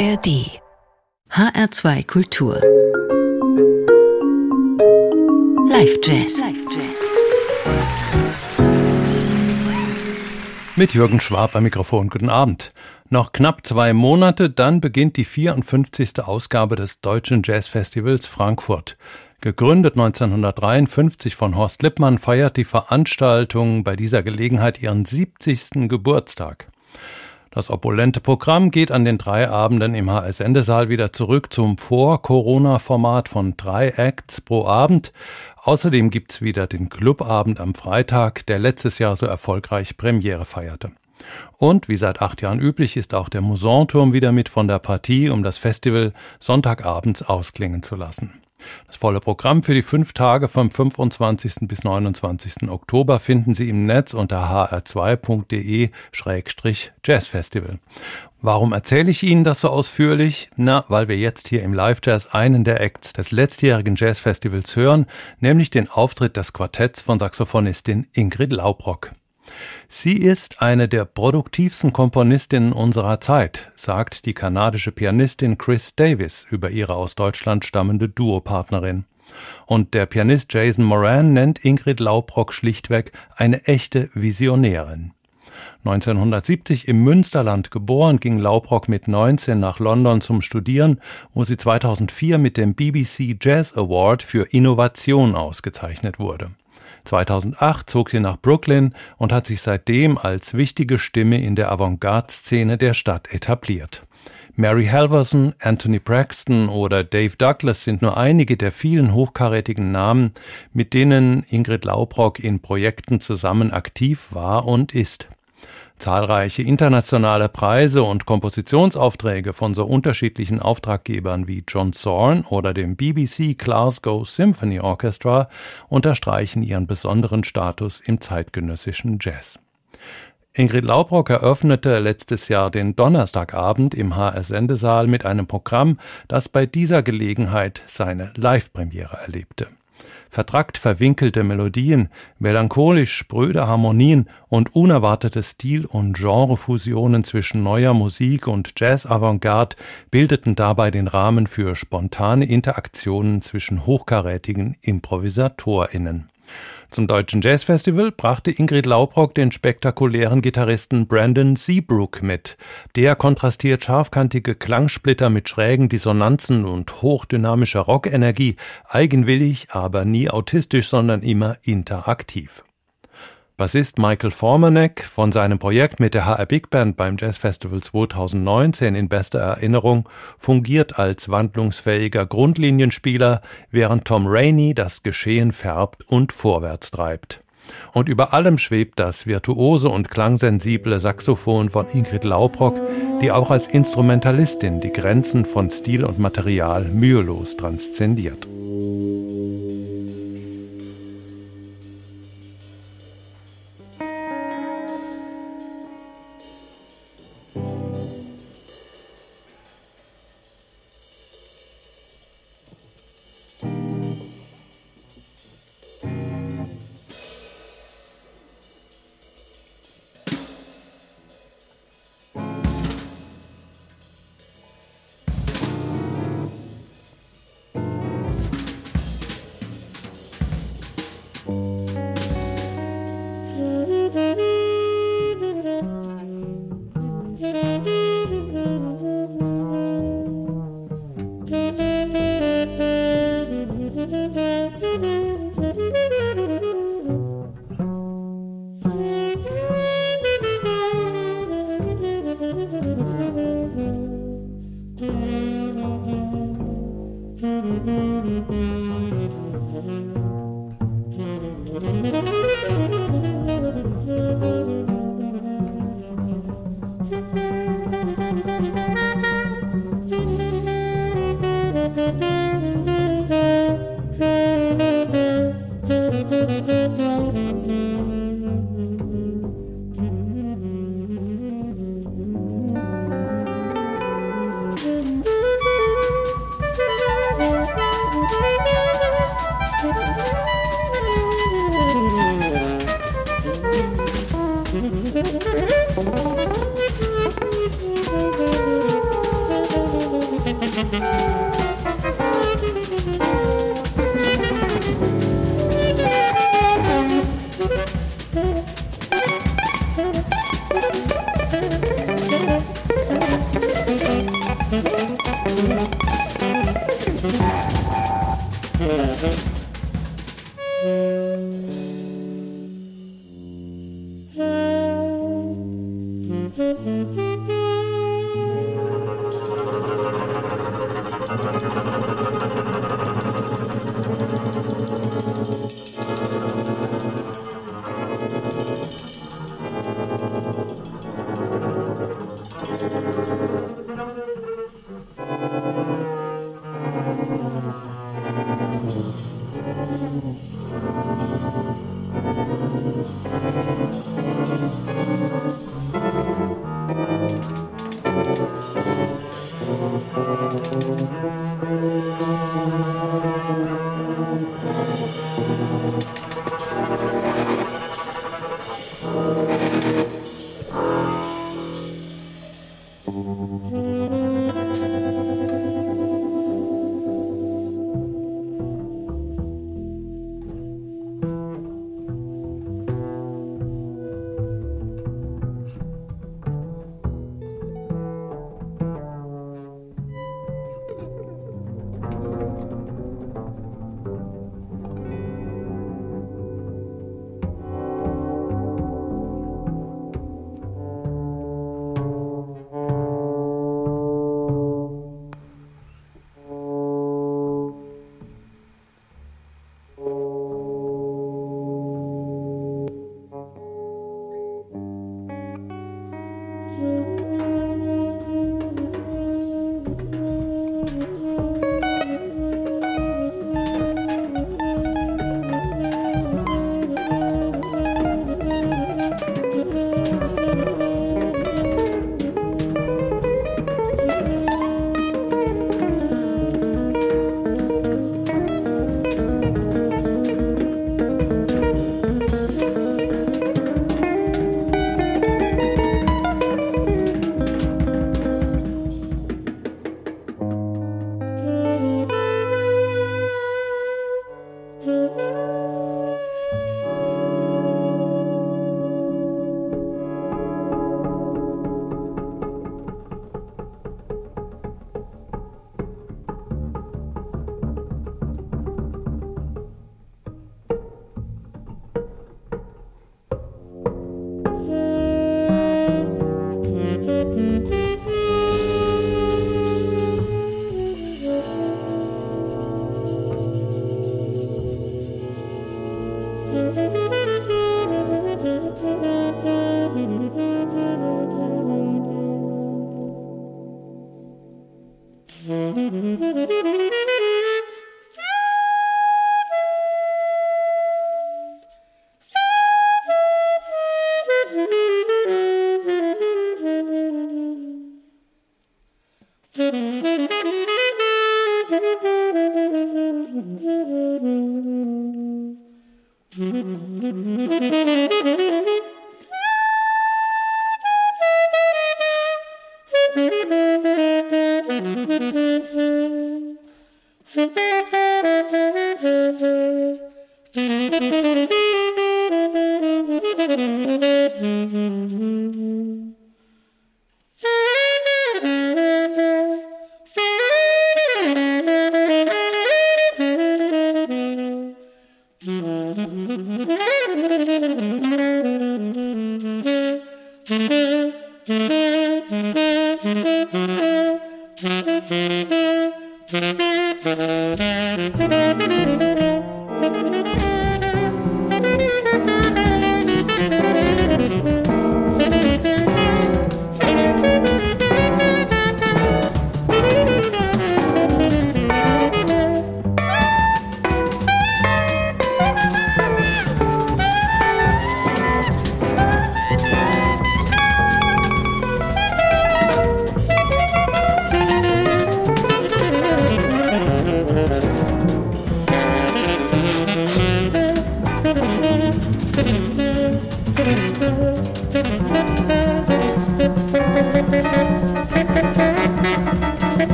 ARD HR2 Kultur Live Jazz Mit Jürgen Schwab am Mikrofon. Guten Abend. Noch knapp zwei Monate, dann beginnt die 54. Ausgabe des Deutschen Jazzfestivals Frankfurt. Gegründet 1953 von Horst Lippmann, feiert die Veranstaltung bei dieser Gelegenheit ihren 70. Geburtstag. Das opulente Programm geht an den drei Abenden im HS-Sendesaal wieder zurück zum Vor-Corona-Format von drei Acts pro Abend. Außerdem gibt's wieder den Clubabend am Freitag, der letztes Jahr so erfolgreich Premiere feierte. Und wie seit acht Jahren üblich ist auch der Musanturm wieder mit von der Partie, um das Festival Sonntagabends ausklingen zu lassen. Das volle Programm für die fünf Tage vom 25. bis 29. Oktober finden Sie im Netz unter hr2.de-jazzfestival. Warum erzähle ich Ihnen das so ausführlich? Na, weil wir jetzt hier im Live Jazz einen der Acts des letztjährigen Jazzfestivals hören, nämlich den Auftritt des Quartetts von Saxophonistin Ingrid Laubrock. Sie ist eine der produktivsten Komponistinnen unserer Zeit, sagt die kanadische Pianistin Chris Davis über ihre aus Deutschland stammende Duopartnerin. Und der Pianist Jason Moran nennt Ingrid Laubrock schlichtweg eine echte Visionärin. 1970 im Münsterland geboren, ging Laubrock mit 19 nach London zum Studieren, wo sie 2004 mit dem BBC Jazz Award für Innovation ausgezeichnet wurde. 2008 zog sie nach Brooklyn und hat sich seitdem als wichtige Stimme in der Avantgarde-Szene der Stadt etabliert. Mary Halverson, Anthony Braxton oder Dave Douglas sind nur einige der vielen hochkarätigen Namen, mit denen Ingrid Laubrock in Projekten zusammen aktiv war und ist. Zahlreiche internationale Preise und Kompositionsaufträge von so unterschiedlichen Auftraggebern wie John Zorn oder dem BBC Glasgow Symphony Orchestra unterstreichen ihren besonderen Status im zeitgenössischen Jazz. Ingrid Laubrock eröffnete letztes Jahr den Donnerstagabend im HR-Sendesaal mit einem Programm, das bei dieser Gelegenheit seine Live-Premiere erlebte vertrackt verwinkelte Melodien, melancholisch spröde Harmonien und unerwartete Stil- und Genrefusionen zwischen neuer Musik und Jazz-Avantgarde bildeten dabei den Rahmen für spontane Interaktionen zwischen hochkarätigen ImprovisatorInnen. Zum Deutschen Jazzfestival brachte Ingrid Laubrock den spektakulären Gitarristen Brandon Seabrook mit. Der kontrastiert scharfkantige Klangsplitter mit schrägen Dissonanzen und hochdynamischer Rockenergie, eigenwillig, aber nie autistisch, sondern immer interaktiv. Bassist Michael Formanek von seinem Projekt mit der HR Big Band beim Jazz Festival 2019 in bester Erinnerung fungiert als wandlungsfähiger Grundlinienspieler, während Tom Rainey das Geschehen färbt und vorwärts treibt. Und über allem schwebt das virtuose und klangsensible Saxophon von Ingrid Laubrock, die auch als Instrumentalistin die Grenzen von Stil und Material mühelos transzendiert.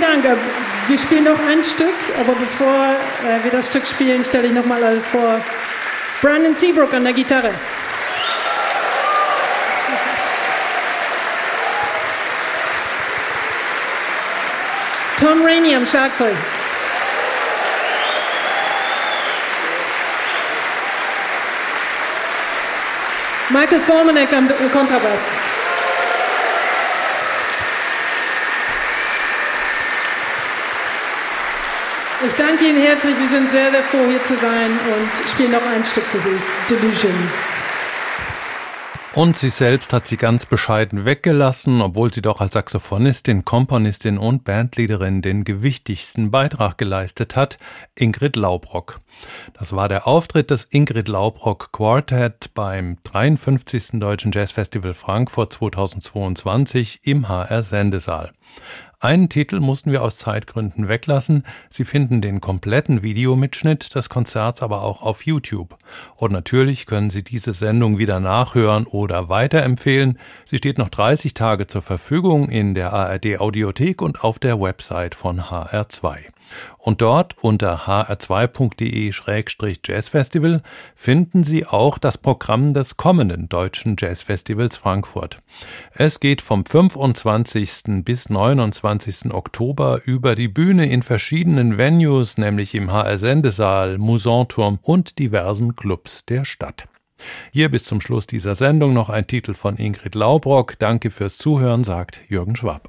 Dank. Wir spielen noch ein Stück, aber bevor äh, wir das Stück spielen, stelle ich nochmal vor Brandon Seabrook an der Gitarre. Tom Rainey am Schlagzeug. Michael Formanek am Kontrabass. Ich danke Ihnen herzlich. Wir sind sehr, sehr froh, hier zu sein und spielen noch ein Stück für Sie. Delusions. Und sie selbst hat sie ganz bescheiden weggelassen, obwohl sie doch als Saxophonistin, Komponistin und Bandleaderin den gewichtigsten Beitrag geleistet hat, Ingrid Laubrock. Das war der Auftritt des Ingrid Laubrock Quartet beim 53. Deutschen Jazzfestival Frankfurt 2022 im HR Sendesaal. Einen Titel mussten wir aus Zeitgründen weglassen. Sie finden den kompletten Videomitschnitt des Konzerts aber auch auf YouTube. Und natürlich können Sie diese Sendung wieder nachhören oder weiterempfehlen. Sie steht noch 30 Tage zur Verfügung in der ARD Audiothek und auf der Website von HR2. Und dort unter hr2.de-jazzfestival finden Sie auch das Programm des kommenden Deutschen Jazzfestivals Frankfurt. Es geht vom 25. bis 29. Oktober über die Bühne in verschiedenen Venues, nämlich im HR Sendesaal, Musanturm und diversen Clubs der Stadt. Hier bis zum Schluss dieser Sendung noch ein Titel von Ingrid Laubrock. Danke fürs Zuhören, sagt Jürgen Schwab.